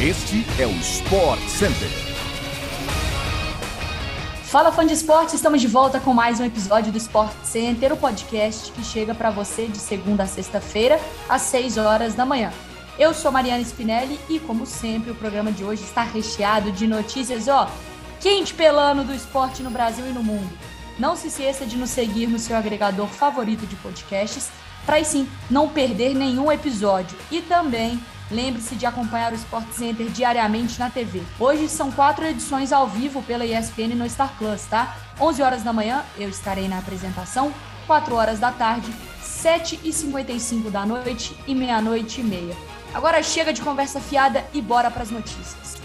Este é o Sport Center. Fala fã de esporte, estamos de volta com mais um episódio do Sport Center, o podcast que chega para você de segunda a sexta-feira, às 6 horas da manhã. Eu sou Mariana Spinelli e, como sempre, o programa de hoje está recheado de notícias, ó, quente pelando do esporte no Brasil e no mundo. Não se esqueça de nos seguir no seu agregador favorito de podcasts, para sim não perder nenhum episódio. E também lembre-se de acompanhar o Sport Center diariamente na TV. Hoje são quatro edições ao vivo pela ESPN no Star Plus, tá? 11 horas da manhã eu estarei na apresentação, 4 horas da tarde, 7 e 55 da noite e meia-noite e meia. Agora chega de conversa fiada e bora para as notícias.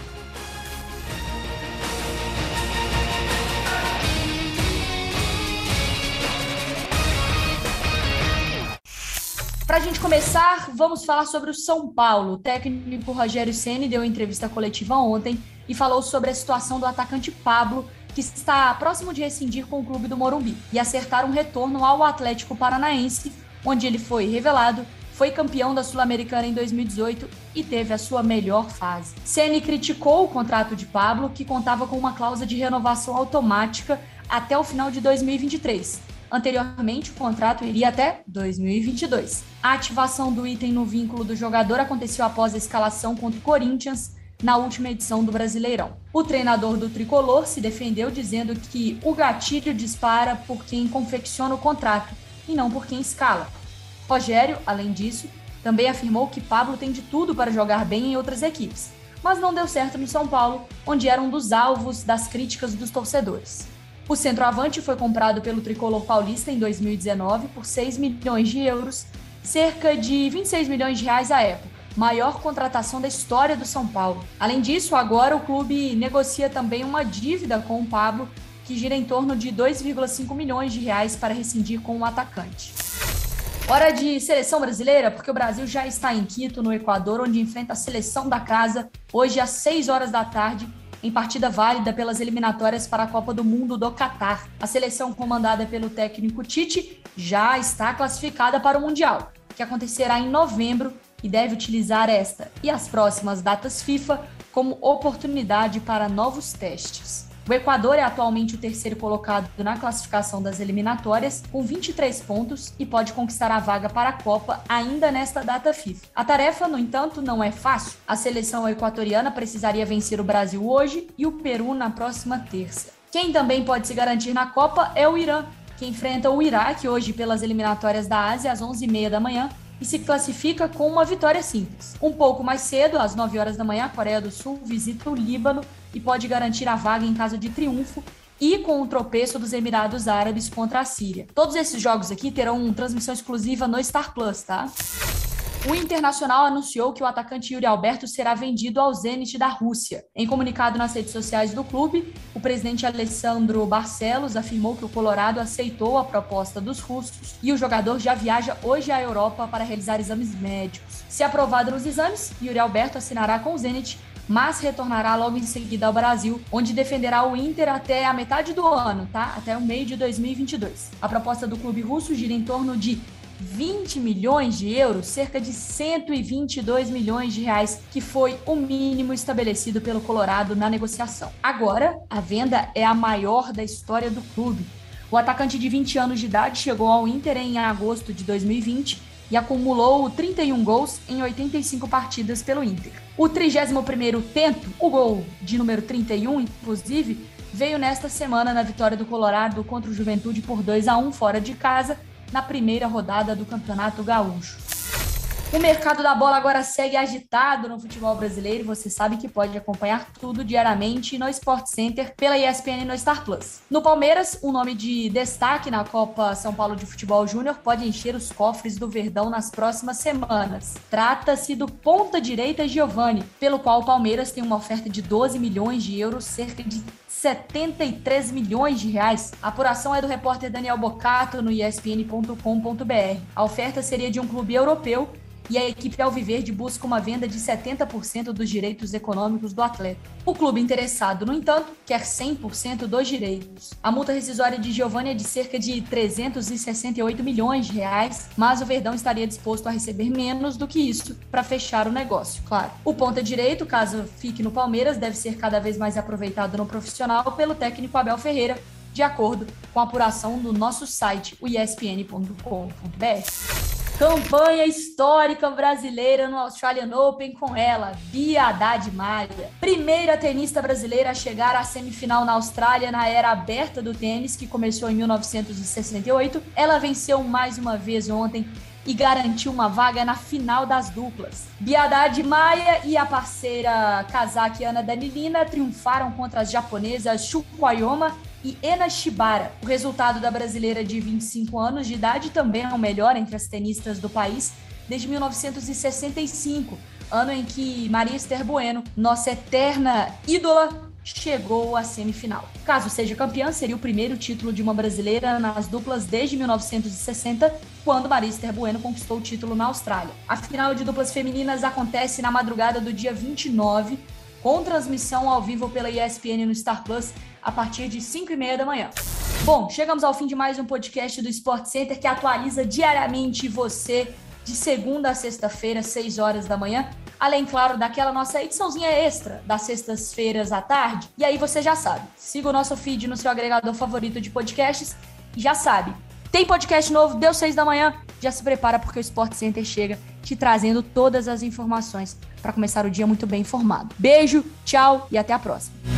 Para a gente começar, vamos falar sobre o São Paulo. O técnico Rogério Ceni deu entrevista coletiva ontem e falou sobre a situação do atacante Pablo, que está próximo de rescindir com o clube do Morumbi e acertar um retorno ao Atlético Paranaense, onde ele foi revelado foi campeão da Sul-Americana em 2018 e teve a sua melhor fase. Ceni criticou o contrato de Pablo, que contava com uma cláusula de renovação automática até o final de 2023. Anteriormente, o contrato iria até 2022. A ativação do item no vínculo do jogador aconteceu após a escalação contra o Corinthians na última edição do Brasileirão. O treinador do tricolor se defendeu dizendo que o gatilho dispara por quem confecciona o contrato e não por quem escala. Rogério, além disso, também afirmou que Pablo tem de tudo para jogar bem em outras equipes, mas não deu certo no São Paulo, onde era um dos alvos das críticas dos torcedores. O centroavante foi comprado pelo tricolor paulista em 2019 por 6 milhões de euros, cerca de 26 milhões de reais à época, maior contratação da história do São Paulo. Além disso, agora o clube negocia também uma dívida com o Pablo, que gira em torno de 2,5 milhões de reais para rescindir com o atacante. Hora de seleção brasileira, porque o Brasil já está em Quito, no Equador, onde enfrenta a seleção da casa, hoje às 6 horas da tarde, em partida válida pelas eliminatórias para a Copa do Mundo do Catar. A seleção comandada pelo técnico Tite já está classificada para o Mundial, que acontecerá em novembro e deve utilizar esta e as próximas datas FIFA como oportunidade para novos testes. O Equador é atualmente o terceiro colocado na classificação das eliminatórias, com 23 pontos e pode conquistar a vaga para a Copa ainda nesta data FIFA. A tarefa, no entanto, não é fácil. A seleção equatoriana precisaria vencer o Brasil hoje e o Peru na próxima terça. Quem também pode se garantir na Copa é o Irã, que enfrenta o Iraque hoje pelas eliminatórias da Ásia às 11h30 da manhã e se classifica com uma vitória simples. Um pouco mais cedo, às 9 horas da manhã, a Coreia do Sul visita o Líbano e pode garantir a vaga em caso de triunfo e com o tropeço dos Emirados Árabes contra a Síria. Todos esses jogos aqui terão transmissão exclusiva no Star Plus, tá? O Internacional anunciou que o atacante Yuri Alberto será vendido ao Zenit da Rússia. Em comunicado nas redes sociais do clube, o presidente Alessandro Barcelos afirmou que o Colorado aceitou a proposta dos russos e o jogador já viaja hoje à Europa para realizar exames médicos. Se aprovado nos exames, Yuri Alberto assinará com o Zenit mas retornará logo em seguida ao Brasil, onde defenderá o Inter até a metade do ano, tá? Até o meio de 2022. A proposta do clube russo gira em torno de 20 milhões de euros, cerca de 122 milhões de reais, que foi o mínimo estabelecido pelo Colorado na negociação. Agora, a venda é a maior da história do clube. O atacante de 20 anos de idade chegou ao Inter em agosto de 2020 e acumulou 31 gols em 85 partidas pelo Inter. O 31º tento, o gol de número 31, inclusive, veio nesta semana na vitória do Colorado contra o Juventude por 2 a 1 fora de casa, na primeira rodada do Campeonato Gaúcho. O mercado da bola agora segue agitado no futebol brasileiro você sabe que pode acompanhar tudo diariamente no Sport Center pela ESPN e no Star Plus. No Palmeiras, um nome de destaque na Copa São Paulo de Futebol Júnior pode encher os cofres do Verdão nas próximas semanas. Trata-se do ponta direita Giovani, pelo qual o Palmeiras tem uma oferta de 12 milhões de euros, cerca de 73 milhões de reais. A apuração é do repórter Daniel Bocato no espn.com.br. A oferta seria de um clube europeu e a equipe Alviverde busca uma venda de 70% dos direitos econômicos do atleta. O clube interessado, no entanto, quer 100% dos direitos. A multa rescisória de Giovanni é de cerca de 368 milhões de reais, mas o Verdão estaria disposto a receber menos do que isso para fechar o negócio, claro. O ponta direito, caso fique no Palmeiras, deve ser cada vez mais aproveitado no profissional pelo técnico Abel Ferreira, de acordo com a apuração do nosso site, o espn.com.br. Campanha histórica brasileira no Australian Open com ela, Bia Haddad Maia. Primeira tenista brasileira a chegar à semifinal na Austrália na era aberta do tênis, que começou em 1968. Ela venceu mais uma vez ontem e garantiu uma vaga na final das duplas. Biadad Maia e a parceira cazaquiana Danilina triunfaram contra as japonesas Shukwayoma e Ena Shibara. O resultado da brasileira de 25 anos de idade também é o melhor entre as tenistas do país desde 1965, ano em que Maria Esther Bueno, nossa eterna ídola, chegou à semifinal. Caso seja campeã, seria o primeiro título de uma brasileira nas duplas desde 1960, quando Maria Esther Bueno conquistou o título na Austrália. A final de duplas femininas acontece na madrugada do dia 29, com transmissão ao vivo pela ESPN no Star Plus a partir de 5 e meia da manhã. Bom, chegamos ao fim de mais um podcast do Sport Center que atualiza diariamente você de segunda a sexta-feira, 6 horas da manhã. Além, claro, daquela nossa ediçãozinha extra das sextas-feiras à tarde. E aí você já sabe, siga o nosso feed no seu agregador favorito de podcasts e já sabe, tem podcast novo, deu 6 da manhã, já se prepara porque o Sport Center chega te trazendo todas as informações para começar o dia muito bem informado. Beijo, tchau e até a próxima.